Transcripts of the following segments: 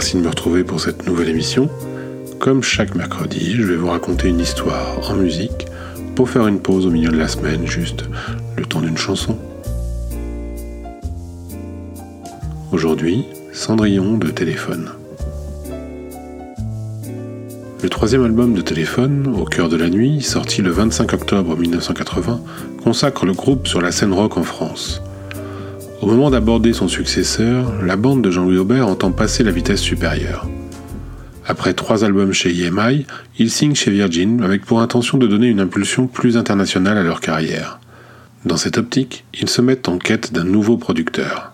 merci de me retrouver pour cette nouvelle émission. Comme chaque mercredi, je vais vous raconter une histoire en musique pour faire une pause au milieu de la semaine, juste le temps d'une chanson. Aujourd'hui, Cendrillon de Téléphone. Le troisième album de Téléphone, Au cœur de la nuit, sorti le 25 octobre 1980, consacre le groupe sur la scène rock en France. Au moment d'aborder son successeur, la bande de Jean-Louis Aubert entend passer la vitesse supérieure. Après trois albums chez EMI, ils signent chez Virgin avec pour intention de donner une impulsion plus internationale à leur carrière. Dans cette optique, ils se mettent en quête d'un nouveau producteur.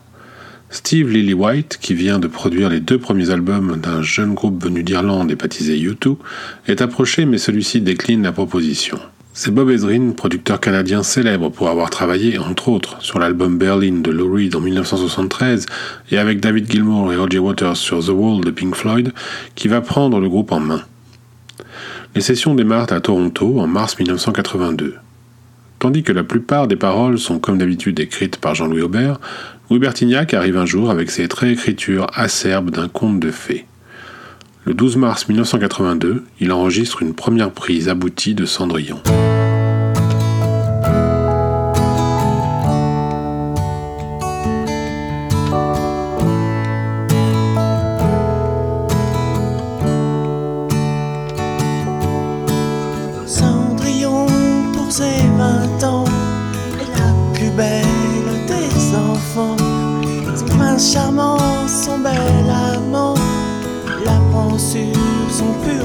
Steve Lillywhite, qui vient de produire les deux premiers albums d'un jeune groupe venu d'Irlande et baptisé U2, est approché mais celui-ci décline la proposition. C'est Bob Ezrin, producteur canadien célèbre pour avoir travaillé, entre autres, sur l'album Berlin de Lou Reed en 1973 et avec David Gilmour et Roger Waters sur The Wall de Pink Floyd, qui va prendre le groupe en main. Les sessions démarrent à Toronto en mars 1982. Tandis que la plupart des paroles sont comme d'habitude écrites par Jean-Louis Aubert, Louis arrive un jour avec ses réécritures acerbes d'un conte de fées. Le 12 mars 1982, il enregistre une première prise aboutie de Cendrillon. Sur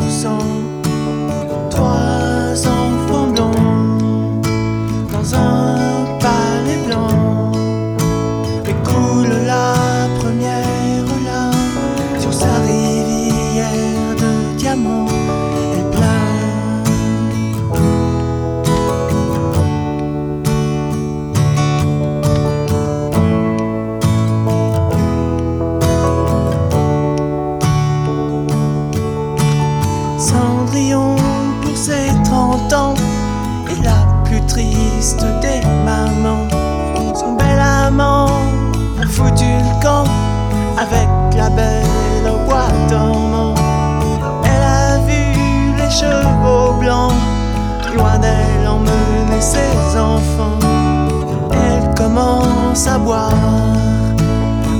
à boire,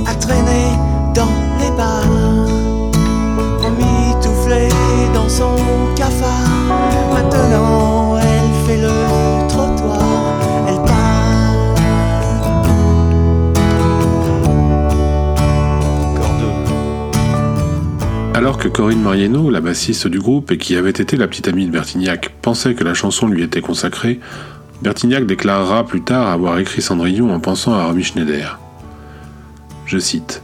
à traîner dans les bars emmitouflée dans son cafard. Maintenant, elle fait le trottoir, elle part. Alors que Corinne Mariano, la bassiste du groupe et qui avait été la petite amie de Bertignac, pensait que la chanson lui était consacrée, Bertignac déclarera plus tard avoir écrit Cendrillon en pensant à Romy Schneider. Je cite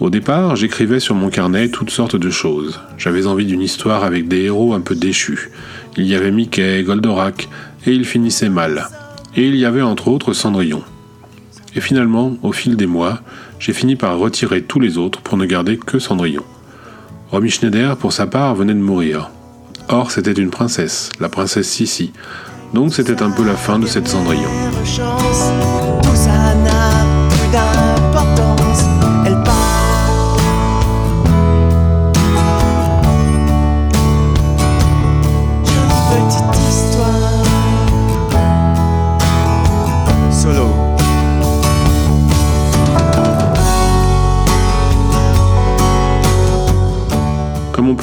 Au départ, j'écrivais sur mon carnet toutes sortes de choses. J'avais envie d'une histoire avec des héros un peu déchus. Il y avait Mickey, Goldorak, et ils finissaient mal. Et il y avait entre autres Cendrillon. Et finalement, au fil des mois, j'ai fini par retirer tous les autres pour ne garder que Cendrillon. Romy Schneider, pour sa part, venait de mourir. Or, c'était une princesse, la princesse Sissi. Donc c'était un peu la fin de cette Cendrillon.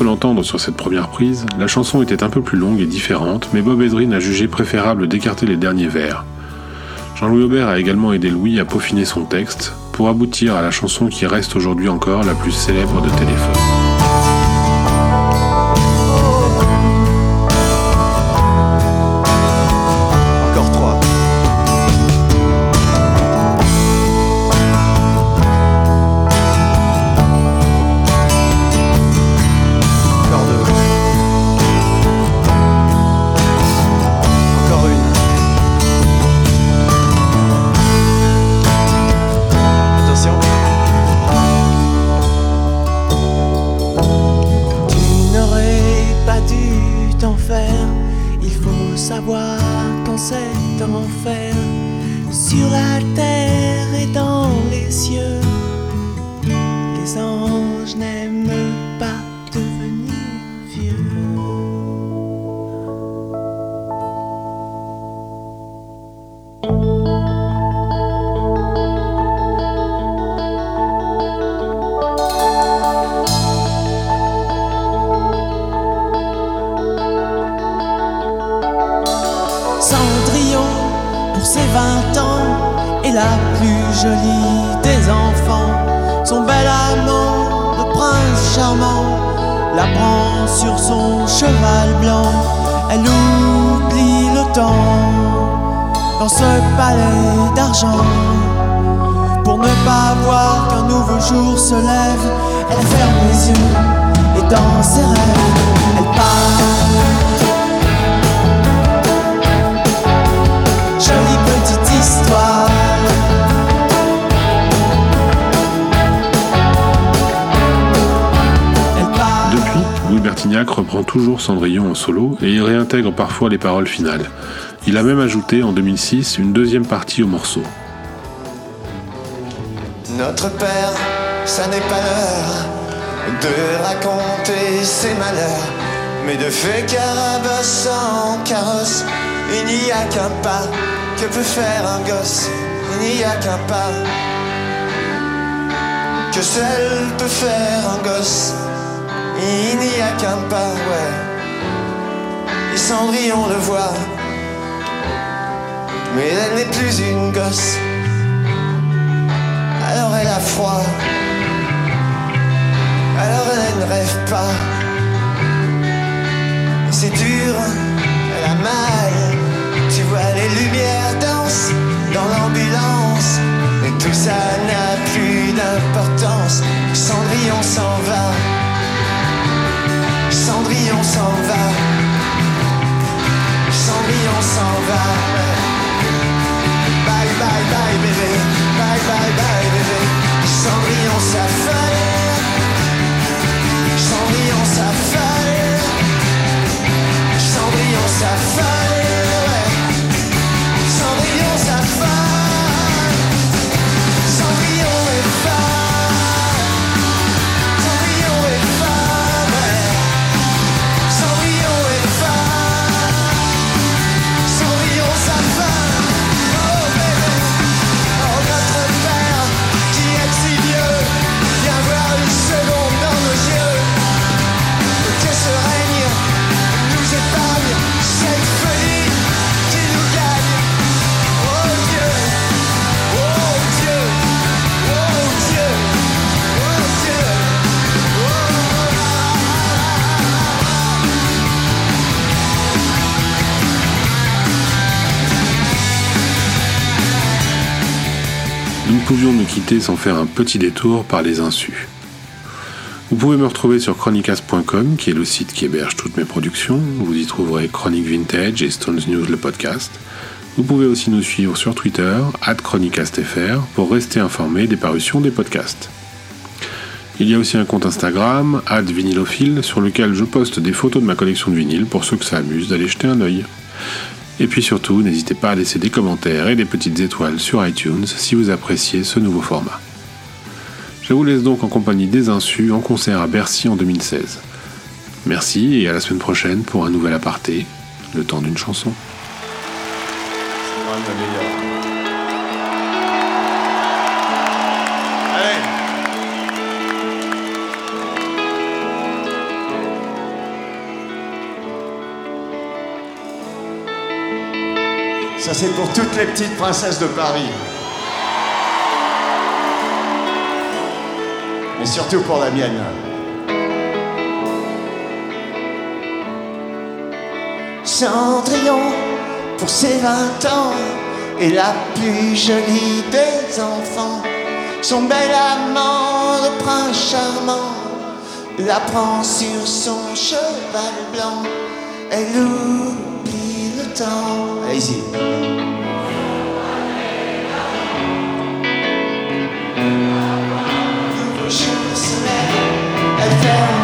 L'entendre sur cette première prise, la chanson était un peu plus longue et différente, mais Bob Ezrin a jugé préférable d'écarter les derniers vers. Jean-Louis Aubert a également aidé Louis à peaufiner son texte pour aboutir à la chanson qui reste aujourd'hui encore la plus célèbre de Téléphone. enfer, il faut savoir qu'en cet enfer, sur la terre et dans les cieux, les anges n'aiment pas devenir vieux. Vingt ans est la plus jolie des enfants. Son bel amant, le prince charmant, la prend sur son cheval blanc. Elle oublie le temps dans ce palais d'argent. Pour ne pas voir qu'un nouveau jour se lève, elle ferme les yeux reprend toujours Cendrillon en solo et il réintègre parfois les paroles finales. Il a même ajouté en 2006 une deuxième partie au morceau. Notre père, ça n'est pas l'heure de raconter ses malheurs, mais de fait carabasse en carrosse, il n'y a qu'un pas que peut faire un gosse, il n'y a qu'un pas que seul peut faire un gosse, il n'y a qu'un pas, ouais. Et Cendrillon le voit, mais elle n'est plus une gosse. Alors elle a froid. Alors elle ne rêve pas. C'est dur, elle a mal. Tu vois les lumières dansent dans l'ambulance. Et tout ça n'a plus d'importance. Cendrillon s'en va. Cendrillon s'en va. Pouvions nous quitter sans faire un petit détour par les insus. Vous pouvez me retrouver sur chronicast.com, qui est le site qui héberge toutes mes productions. Vous y trouverez Chronique Vintage et Stones News le podcast. Vous pouvez aussi nous suivre sur Twitter, chronicastfr, pour rester informé des parutions des podcasts. Il y a aussi un compte Instagram, vinylophile, sur lequel je poste des photos de ma collection de vinyles pour ceux que ça amuse d'aller jeter un œil. Et puis surtout, n'hésitez pas à laisser des commentaires et des petites étoiles sur iTunes si vous appréciez ce nouveau format. Je vous laisse donc en compagnie des Insus en concert à Bercy en 2016. Merci et à la semaine prochaine pour un nouvel aparté, le temps d'une chanson. Ça c'est pour toutes les petites princesses de Paris. Mais surtout pour la mienne. Cendrillon, pour ses vingt ans, est la plus jolie des enfants. Son bel amant, le prince charmant, la prend sur son cheval blanc. Elle oublie temps. Allez-y. Elle ferme